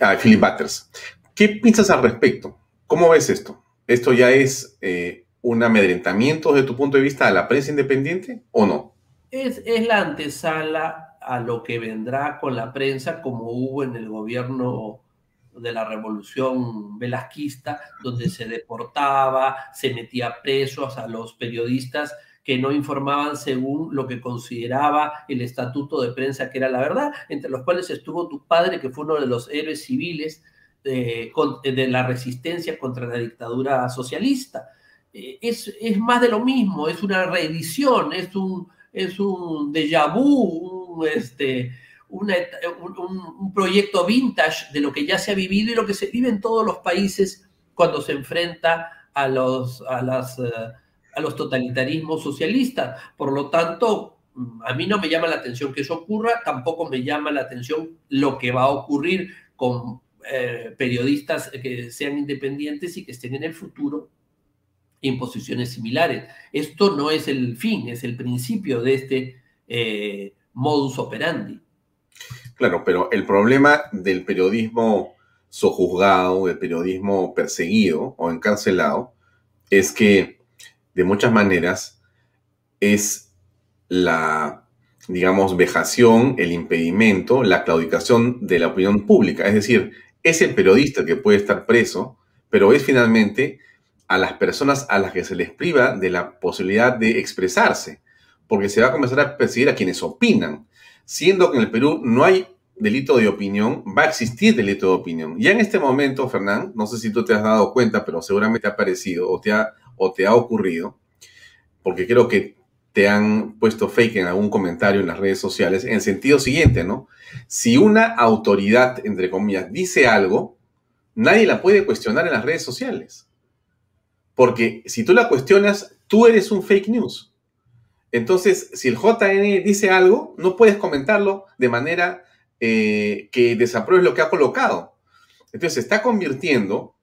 ah, Philip Butters. ¿Qué piensas al respecto? ¿Cómo ves esto? ¿Esto ya es eh, un amedrentamiento desde tu punto de vista a la prensa independiente o no? Es, la antesala a lo que vendrá con la prensa como hubo en el gobierno de la revolución velasquista, donde se deportaba, se metía presos a los periodistas que no informaban según lo que consideraba el estatuto de prensa que era la verdad, entre los cuales estuvo tu padre, que fue uno de los héroes civiles de, de la resistencia contra la dictadura socialista. Eh, es, es más de lo mismo, es una reedición, es un, es un déjà vu, un, este, un, proyecto vintage de lo que ya se ha vivido y lo que se vive en todos los países cuando se enfrenta a los, a las, eh, a los totalitarismos socialistas. Por lo tanto, a mí no me llama la atención que eso ocurra, tampoco me llama la atención lo que va a ocurrir con eh, periodistas que sean independientes y que estén en el futuro en posiciones similares. Esto no es el fin, es el principio de este eh, modus operandi. Claro, pero el problema del periodismo sojuzgado, del periodismo perseguido o encarcelado, es que de muchas maneras es la, digamos, vejación, el impedimento, la claudicación de la opinión pública. Es decir, es el periodista que puede estar preso, pero es finalmente a las personas a las que se les priva de la posibilidad de expresarse, porque se va a comenzar a perseguir a quienes opinan, siendo que en el Perú no hay delito de opinión, va a existir delito de opinión. Ya en este momento, Fernán, no sé si tú te has dado cuenta, pero seguramente ha parecido o te ha, o te ha ocurrido, porque creo que te han puesto fake en algún comentario en las redes sociales, en el sentido siguiente, ¿no? Si una autoridad, entre comillas, dice algo, nadie la puede cuestionar en las redes sociales. Porque si tú la cuestionas, tú eres un fake news. Entonces, si el JN dice algo, no puedes comentarlo de manera eh, que desapruebes lo que ha colocado. Entonces, se está convirtiendo,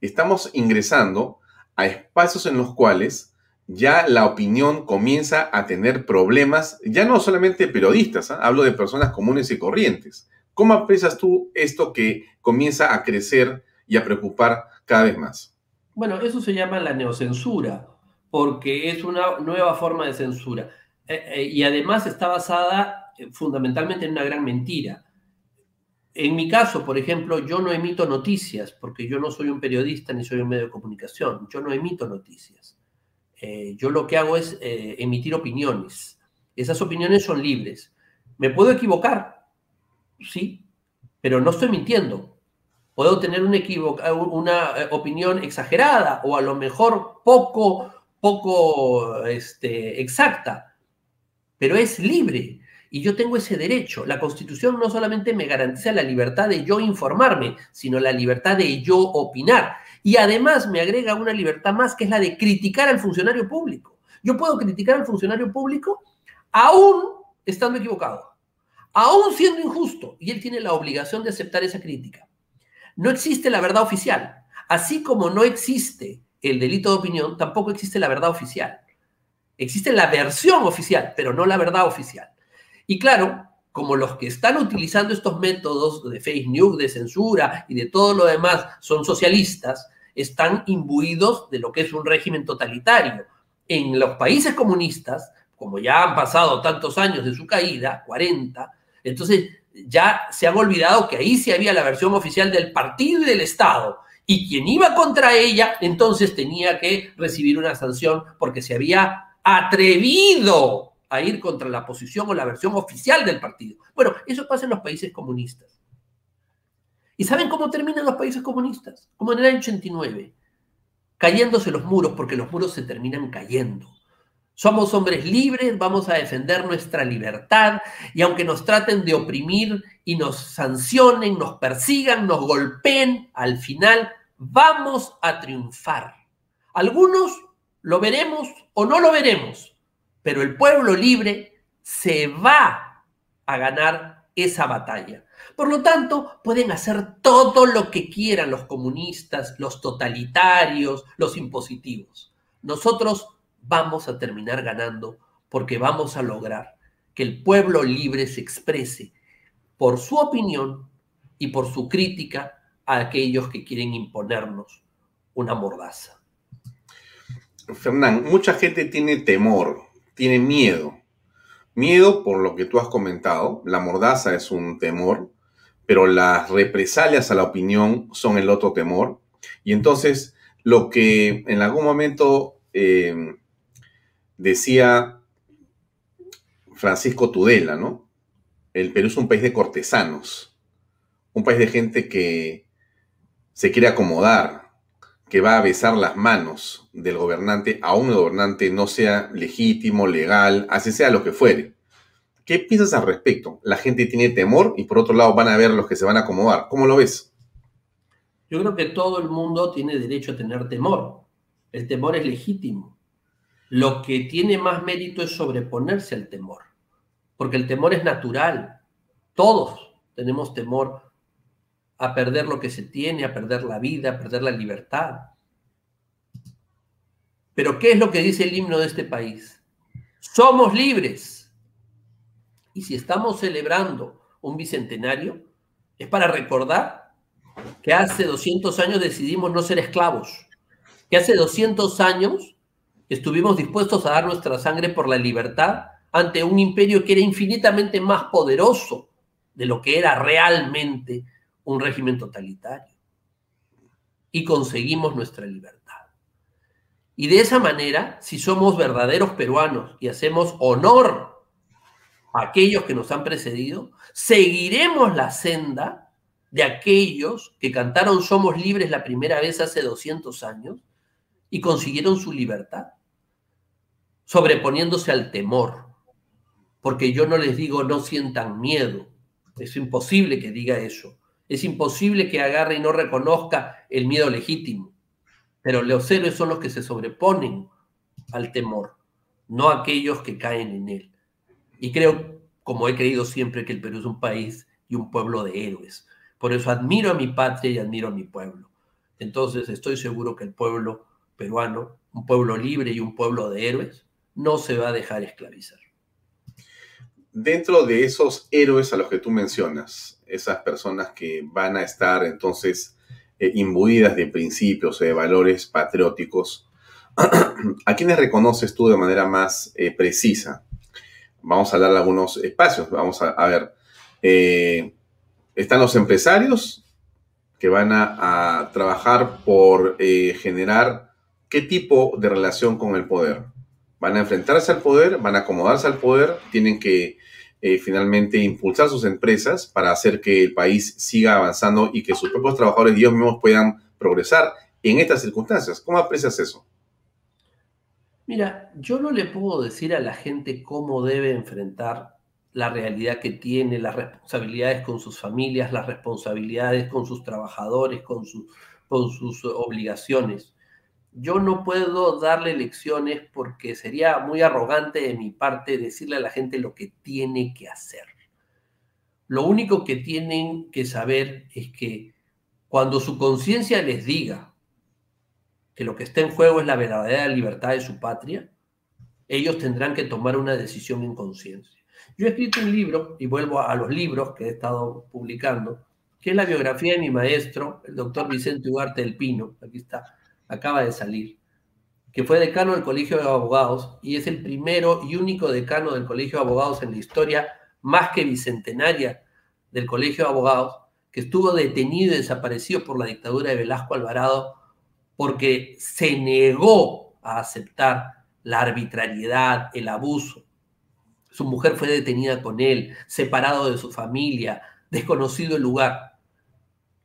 estamos ingresando a espacios en los cuales ya la opinión comienza a tener problemas, ya no solamente periodistas, ¿ah? hablo de personas comunes y corrientes. ¿Cómo aprecias tú esto que comienza a crecer y a preocupar cada vez más? Bueno, eso se llama la neocensura, porque es una nueva forma de censura. Eh, eh, y además está basada eh, fundamentalmente en una gran mentira. En mi caso, por ejemplo, yo no emito noticias porque yo no soy un periodista ni soy un medio de comunicación. Yo no emito noticias. Yo lo que hago es emitir opiniones. Esas opiniones son libres. ¿Me puedo equivocar? Sí, pero no estoy mintiendo. Puedo tener una, una opinión exagerada o a lo mejor poco, poco este, exacta, pero es libre y yo tengo ese derecho. La Constitución no solamente me garantiza la libertad de yo informarme, sino la libertad de yo opinar. Y además me agrega una libertad más, que es la de criticar al funcionario público. Yo puedo criticar al funcionario público aún estando equivocado, aún siendo injusto, y él tiene la obligación de aceptar esa crítica. No existe la verdad oficial. Así como no existe el delito de opinión, tampoco existe la verdad oficial. Existe la versión oficial, pero no la verdad oficial. Y claro, como los que están utilizando estos métodos de fake news, de censura y de todo lo demás son socialistas, están imbuidos de lo que es un régimen totalitario. En los países comunistas, como ya han pasado tantos años de su caída, 40, entonces ya se han olvidado que ahí sí había la versión oficial del partido y del Estado. Y quien iba contra ella, entonces tenía que recibir una sanción porque se había atrevido a ir contra la posición o la versión oficial del partido. Bueno, eso pasa en los países comunistas. ¿Y saben cómo terminan los países comunistas? Como en el año 89, cayéndose los muros, porque los muros se terminan cayendo. Somos hombres libres, vamos a defender nuestra libertad y aunque nos traten de oprimir y nos sancionen, nos persigan, nos golpeen, al final vamos a triunfar. Algunos lo veremos o no lo veremos, pero el pueblo libre se va a ganar esa batalla. Por lo tanto, pueden hacer todo lo que quieran los comunistas, los totalitarios, los impositivos. Nosotros vamos a terminar ganando porque vamos a lograr que el pueblo libre se exprese por su opinión y por su crítica a aquellos que quieren imponernos una mordaza. Fernán, mucha gente tiene temor tiene miedo. Miedo por lo que tú has comentado, la mordaza es un temor, pero las represalias a la opinión son el otro temor. Y entonces, lo que en algún momento eh, decía Francisco Tudela, ¿no? El Perú es un país de cortesanos, un país de gente que se quiere acomodar, que va a besar las manos del gobernante, aún el gobernante no sea legítimo, legal, así sea lo que fuere. ¿Qué piensas al respecto? La gente tiene temor y por otro lado van a ver los que se van a acomodar. ¿Cómo lo ves? Yo creo que todo el mundo tiene derecho a tener temor. El temor es legítimo. Lo que tiene más mérito es sobreponerse al temor, porque el temor es natural. Todos tenemos temor a perder lo que se tiene, a perder la vida, a perder la libertad. Pero ¿qué es lo que dice el himno de este país? Somos libres. Y si estamos celebrando un bicentenario, es para recordar que hace 200 años decidimos no ser esclavos, que hace 200 años estuvimos dispuestos a dar nuestra sangre por la libertad ante un imperio que era infinitamente más poderoso de lo que era realmente un régimen totalitario. Y conseguimos nuestra libertad. Y de esa manera, si somos verdaderos peruanos y hacemos honor a aquellos que nos han precedido, seguiremos la senda de aquellos que cantaron Somos libres la primera vez hace 200 años y consiguieron su libertad, sobreponiéndose al temor. Porque yo no les digo no sientan miedo, es imposible que diga eso. Es imposible que agarre y no reconozca el miedo legítimo. Pero los héroes son los que se sobreponen al temor, no aquellos que caen en él. Y creo, como he creído siempre, que el Perú es un país y un pueblo de héroes. Por eso admiro a mi patria y admiro a mi pueblo. Entonces estoy seguro que el pueblo peruano, un pueblo libre y un pueblo de héroes, no se va a dejar esclavizar. Dentro de esos héroes a los que tú mencionas, esas personas que van a estar entonces eh, imbuidas de principios, de valores patrióticos, ¿a quiénes reconoces tú de manera más eh, precisa? Vamos a dar algunos espacios, vamos a, ver. Eh, están los empresarios que van a, trabajar por eh, generar qué tipo de relación con el poder. Van a enfrentarse al poder, van a acomodarse al poder, tienen que eh, finalmente impulsar sus empresas para hacer que el país siga avanzando y que sus propios trabajadores y ellos mismos puedan progresar en estas circunstancias. ¿Cómo aprecias eso? Mira, yo no le puedo decir a la gente cómo debe enfrentar la realidad que tiene, las responsabilidades con sus familias, las responsabilidades con sus trabajadores, con, con sus obligaciones. Yo no puedo darle lecciones porque sería muy arrogante de mi parte decirle a la gente lo que tiene que hacer. Lo único que tienen que saber es que cuando su conciencia les diga que lo que está en juego es la verdadera libertad de su patria, ellos tendrán que tomar una decisión en conciencia. Yo he escrito un libro, y vuelvo a los libros que he estado publicando, que es la biografía de mi maestro, el doctor Vicente Ugarte del Pino, aquí está, acaba de salir, que fue decano del Colegio de Abogados y es el primero y único decano del Colegio de Abogados en la historia más que bicentenaria del Colegio de Abogados, que estuvo detenido y desaparecido por la dictadura de Velasco Alvarado porque se negó a aceptar la arbitrariedad, el abuso. Su mujer fue detenida con él, separado de su familia, desconocido el lugar.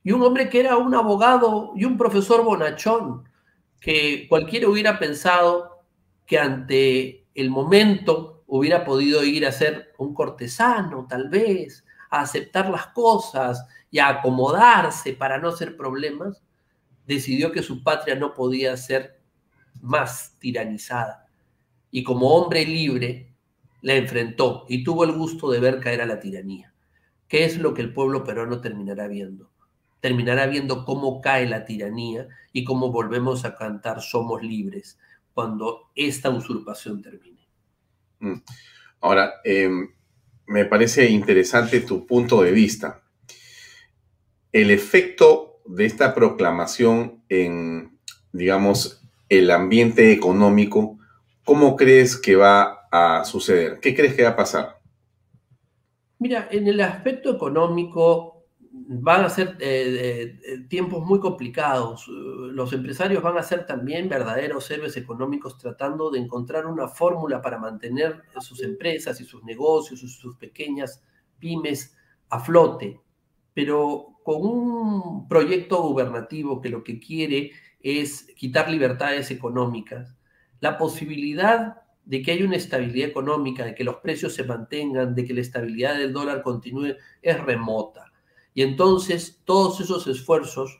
Y un hombre que era un abogado y un profesor bonachón, que cualquiera hubiera pensado que ante el momento hubiera podido ir a ser un cortesano, tal vez, a aceptar las cosas y a acomodarse para no hacer problemas, decidió que su patria no podía ser más tiranizada. Y como hombre libre, la enfrentó y tuvo el gusto de ver caer a la tiranía. ¿Qué es lo que el pueblo peruano terminará viendo? Terminará viendo cómo cae la tiranía y cómo volvemos a cantar Somos libres cuando esta usurpación termine. Mm. Ahora, em, me parece interesante tu punto de vista. El efecto de esta proclamación en, digamos, el ambiente económico, ¿cómo crees que va a suceder? ¿Qué crees que va a pasar? Mira, en el aspecto económico, van a ser eh, eh, tiempos muy complicados. Los empresarios van a ser también verdaderos héroes económicos tratando de encontrar una fórmula para mantener sus empresas y sus negocios, sus pequeñas pymes a flote, pero con un proyecto gubernativo que lo que quiere es quitar libertades económicas, la posibilidad de que haya una estabilidad económica, de que los precios se mantengan, de que la estabilidad del dólar continúe, es remota. Y entonces todos esos esfuerzos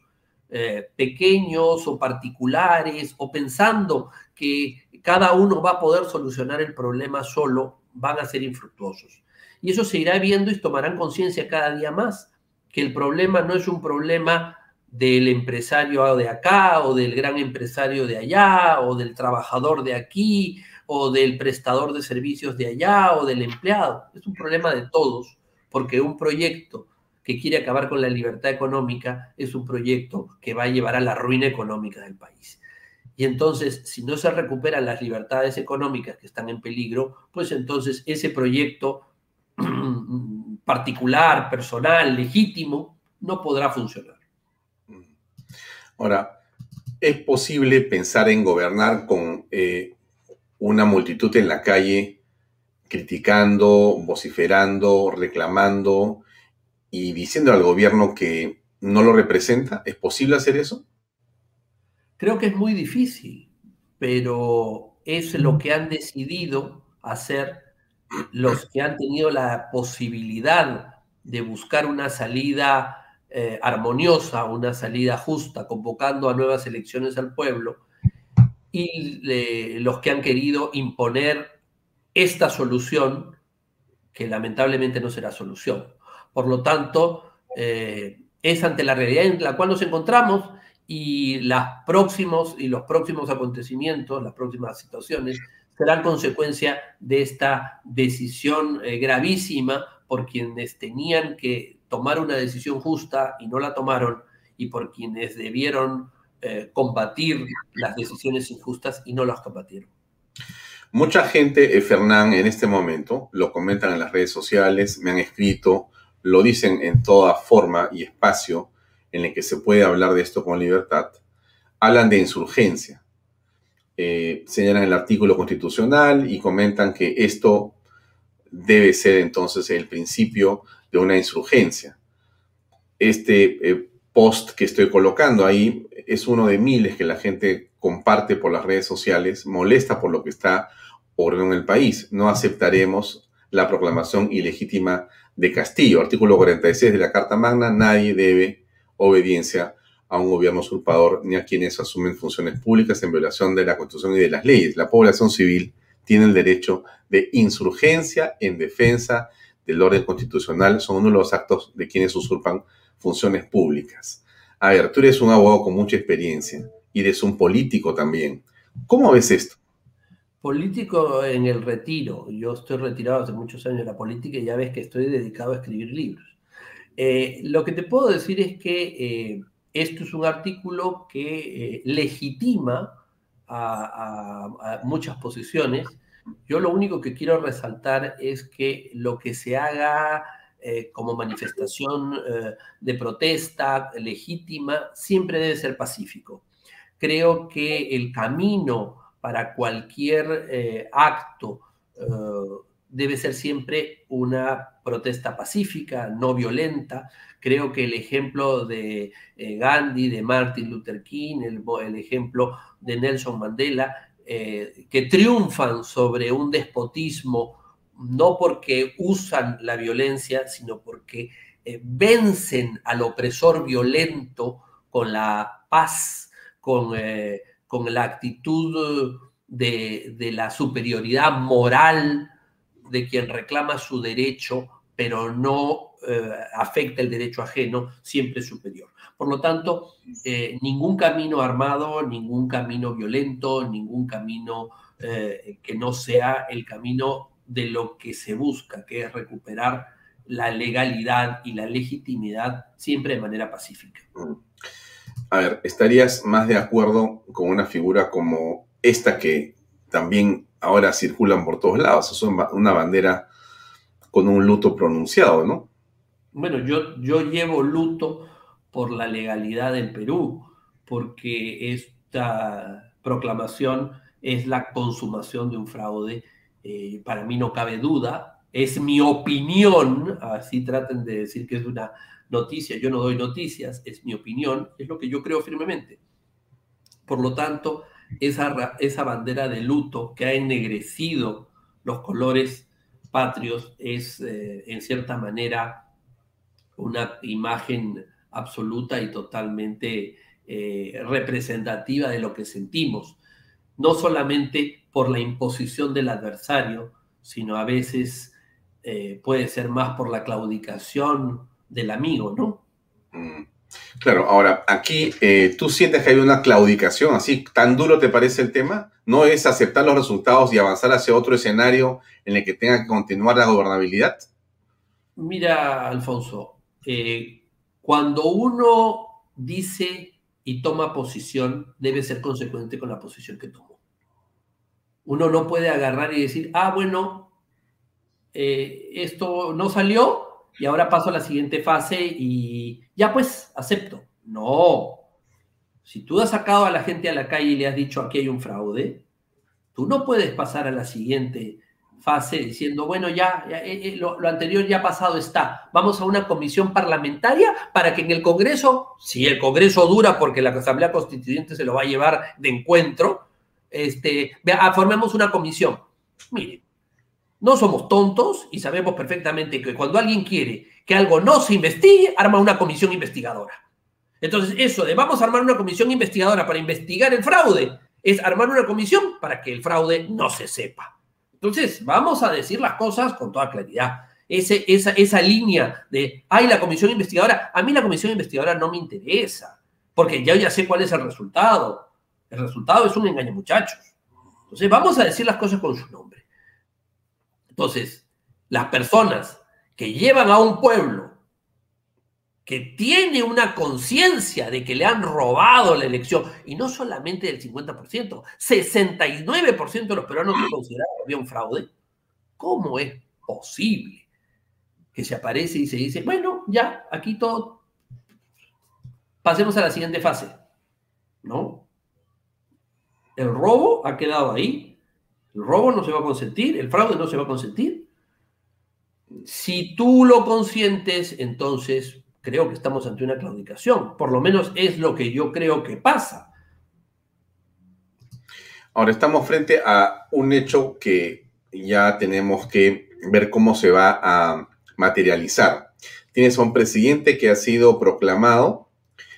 eh, pequeños o particulares o pensando que cada uno va a poder solucionar el problema solo, van a ser infructuosos. Y eso se irá viendo y tomarán conciencia cada día más, que el problema no es un problema del empresario de acá o del gran empresario de allá o del trabajador de aquí o del prestador de servicios de allá o del empleado. Es un problema de todos, porque un proyecto que quiere acabar con la libertad económica es un proyecto que va a llevar a la ruina económica del país. Y entonces, si no se recuperan las libertades económicas que están en peligro, pues entonces ese proyecto particular, personal, legítimo, no podrá funcionar. Ahora, ¿es posible pensar en gobernar con eh, una multitud en la calle criticando, vociferando, reclamando, y diciendo al gobierno que no lo representa? ¿Es posible hacer eso? Creo que es muy difícil, pero es lo que han decidido hacer los que han tenido la posibilidad de buscar una salida eh, armoniosa, una salida justa, convocando a nuevas elecciones al pueblo, y los que han querido imponer esta solución, que lamentablemente no será solución. Por lo tanto, eh, es ante la realidad en la cual nos encontramos y, las próximos, y los próximos acontecimientos, las próximas situaciones, serán consecuencia de esta decisión eh, gravísima por quienes tenían que tomar una decisión justa y no la tomaron, y por quienes debieron eh, combatir las decisiones injustas y no las combatieron. Mucha gente, Fernán, en este momento, lo comentan en las redes sociales, me han escrito, lo dicen en toda forma y espacio en el que se puede hablar de esto con libertad, hablan de insurgencia. Eh, señalan el artículo constitucional y comentan que esto debe ser entonces el principio de una insurgencia. Este eh, post que estoy colocando ahí es uno de miles que la gente comparte por las redes sociales, molesta por lo que está ocurriendo en el país. No aceptaremos la proclamación ilegítima de Castillo. Artículo 46 de la Carta Magna, nadie debe obediencia a un gobierno usurpador ni a quienes asumen funciones públicas en violación de la Constitución y de las leyes. La población civil tiene el derecho de insurgencia en defensa del orden constitucional. Son uno de los actos de quienes usurpan funciones públicas. A ver, tú eres un abogado con mucha experiencia y eres un político también. ¿Cómo ves esto? Político en el retiro. Yo estoy retirado hace muchos años de la política y ya ves que estoy dedicado a escribir libros. Eh, lo que te puedo decir es que eh, esto es un artículo que eh, legitima a, muchas posiciones. Yo lo único que quiero resaltar es que lo que se haga eh, como manifestación de protesta legítima siempre debe ser pacífico. Creo que el camino para cualquier eh, acto debe ser siempre una protesta pacífica, no violenta. Creo que el ejemplo de Gandhi, de Martin Luther King, el, ejemplo de Nelson Mandela, que triunfan sobre un despotismo no porque usan la violencia, sino porque eh, vencen al opresor violento con la paz, con, eh, la actitud de, la superioridad moral de quien reclama su derecho, pero no eh, afecta el derecho ajeno, siempre superior. Por lo tanto, ningún camino armado, ningún camino violento, ningún camino que no sea el camino de lo que se busca, que es recuperar la legalidad y la legitimidad siempre de manera pacífica. A ver, ¿estarías más de acuerdo con una figura como esta que también ahora circulan por todos lados? Es una bandera con un luto pronunciado, ¿no? Bueno, yo, yo llevo luto por la legalidad del Perú, porque esta proclamación es la consumación de un fraude eh, para mí no cabe duda, es mi opinión, así traten de decir que es una noticia, yo no doy noticias, es mi opinión, es lo que yo creo firmemente. Por lo tanto, esa, esa bandera de luto que ha ennegrecido los colores patrios es eh, en cierta manera una imagen absoluta y totalmente eh, representativa de lo que sentimos no solamente por la imposición del adversario, sino a veces eh, puede ser más por la claudicación del amigo, ¿no? Mm. Claro, ahora, aquí eh, tú sientes que hay una claudicación, así, tan duro te parece el tema, no es aceptar los resultados y avanzar hacia otro escenario en el que tenga que continuar la gobernabilidad. Mira, Alfonso, eh, cuando uno dice y toma posición, debe ser consecuente con la posición que tomó. Uno no puede agarrar y decir, ah, bueno, eh, esto no salió y ahora paso a la siguiente fase y ya pues, acepto. No. Si tú has sacado a la gente a la calle y le has dicho aquí hay un fraude, tú no puedes pasar a la siguiente fase diciendo, bueno, ya, eh, eh, lo, anterior ya pasado está. Vamos a una comisión parlamentaria para que en el Congreso, si el Congreso dura porque la Asamblea Constituyente se lo va a llevar de encuentro, este, ah, formemos una comisión. Mire, no somos tontos y sabemos perfectamente que cuando alguien quiere que algo no se investigue, arma una comisión investigadora. Entonces, eso de vamos a armar una comisión investigadora para investigar el fraude, es armar una comisión para que el fraude no se sepa. Entonces, vamos a decir las cosas con toda claridad. Esa línea de, ay, la comisión investigadora, a mí la comisión investigadora no me interesa, porque ya ya sé cuál es el resultado. El resultado es un engaño, muchachos. Entonces, vamos a decir las cosas con su nombre. Entonces, las personas que llevan a un pueblo que tiene una conciencia de que le han robado la elección, y no solamente del 50%, 69% de los peruanos que consideraron que había un fraude, ¿cómo es posible que se aparece y se dice, bueno, ya, aquí todo, pasemos a la siguiente fase, ¿no? El robo ha quedado ahí, el robo no se va a consentir, el fraude no se va a consentir. Si tú lo consientes, entonces creo que estamos ante una claudicación, por lo menos es lo que yo creo que pasa. Ahora estamos frente a un hecho que ya tenemos que ver cómo se va a materializar. Tienes a un presidente que ha sido proclamado,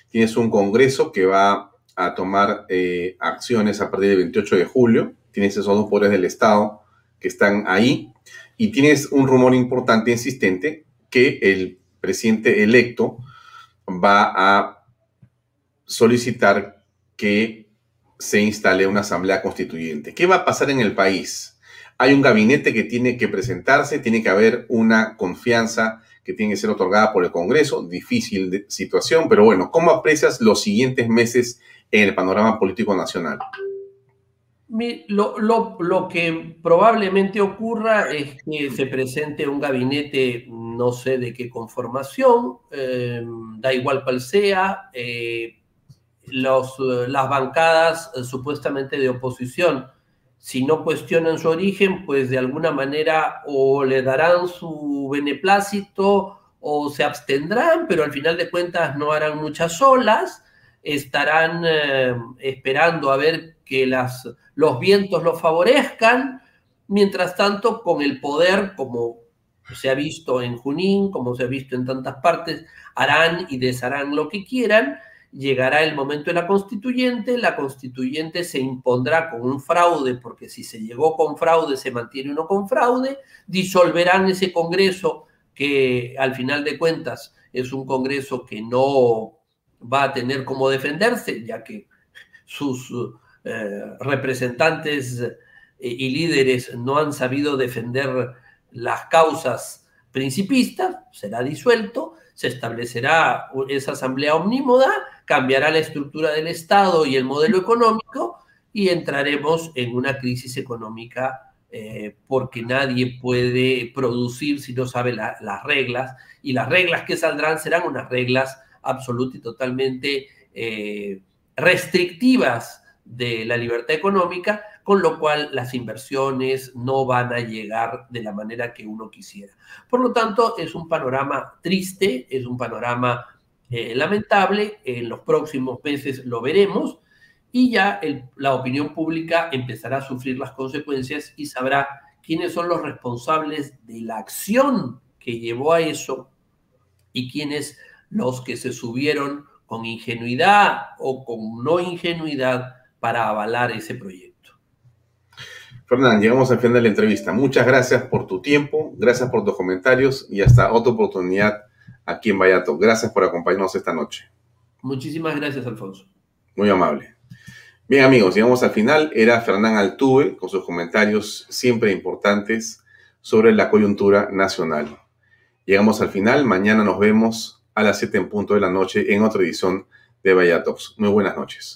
tienes un Congreso que va a tomar eh, acciones a partir del 28 de julio, tienes esos dos poderes del Estado que están ahí, y tienes un rumor importante, insistente, que el presidente electo va a solicitar que se instale una asamblea constituyente. ¿Qué va a pasar en el país? Hay un gabinete que tiene que presentarse, tiene que haber una confianza que tiene que ser otorgada por el Congreso, difícil situación, pero bueno, ¿cómo aprecias los siguientes meses en el panorama político nacional? Lo, lo, que probablemente ocurra es que se presente un gabinete, no sé de qué conformación, eh, da igual cual sea, eh, los, las bancadas eh, supuestamente de oposición, si no cuestionan su origen, pues de alguna manera o le darán su beneplácito o se abstendrán, pero al final de cuentas no harán muchas olas, estarán esperando a ver que las, los vientos los favorezcan, mientras tanto con el poder, como se ha visto en Junín, como se ha visto en tantas partes, harán y desharán lo que quieran, llegará el momento de la constituyente, la constituyente se impondrá con un fraude, porque si se llegó con fraude, se mantiene uno con fraude, disolverán ese Congreso que al final de cuentas es un Congreso que no va a tener cómo defenderse, ya que sus eh, representantes eh, y líderes no han sabido defender las causas principistas, será disuelto, se establecerá esa asamblea omnímoda, cambiará la estructura del Estado y el modelo económico y entraremos en una crisis económica eh, porque nadie puede producir si no sabe las reglas y las reglas que saldrán serán unas reglas absolutamente y totalmente restrictivas de la libertad económica, con lo cual las inversiones no van a llegar de la manera que uno quisiera. Por lo tanto, es un panorama triste, es un panorama eh, lamentable, en los próximos meses lo veremos y ya la opinión pública empezará a sufrir las consecuencias y sabrá quiénes son los responsables de la acción que llevó a eso y quiénes los que se subieron con ingenuidad o con no ingenuidad para avalar ese proyecto. Fernán, llegamos al final de la entrevista. Muchas gracias por tu tiempo, gracias por tus comentarios y hasta otra oportunidad aquí en Vallato. Gracias por acompañarnos esta noche. Muchísimas gracias, Alfonso. Muy amable. Bien, amigos, llegamos al final. Era Fernán Altuve con sus comentarios siempre importantes sobre la coyuntura nacional. Llegamos al final. Mañana nos vemos a las 7 en punto de la noche en otra edición de Vallatox. Muy buenas noches.